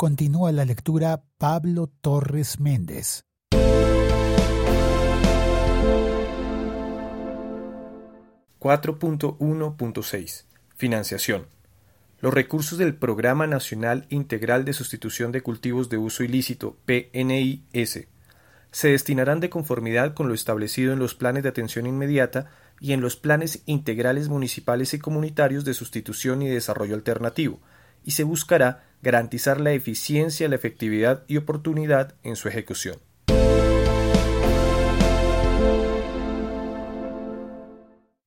Continúa la lectura Pablo Torres Méndez. ...4.1.6... Financiación. Los recursos del Programa Nacional Integral de Sustitución de Cultivos de Uso Ilícito, PNIS, se destinarán de conformidad con lo establecido en los planes de atención inmediata y en los planes integrales municipales y comunitarios de sustitución y desarrollo alternativo, y se buscará garantizar la eficiencia, la efectividad y oportunidad en su ejecución.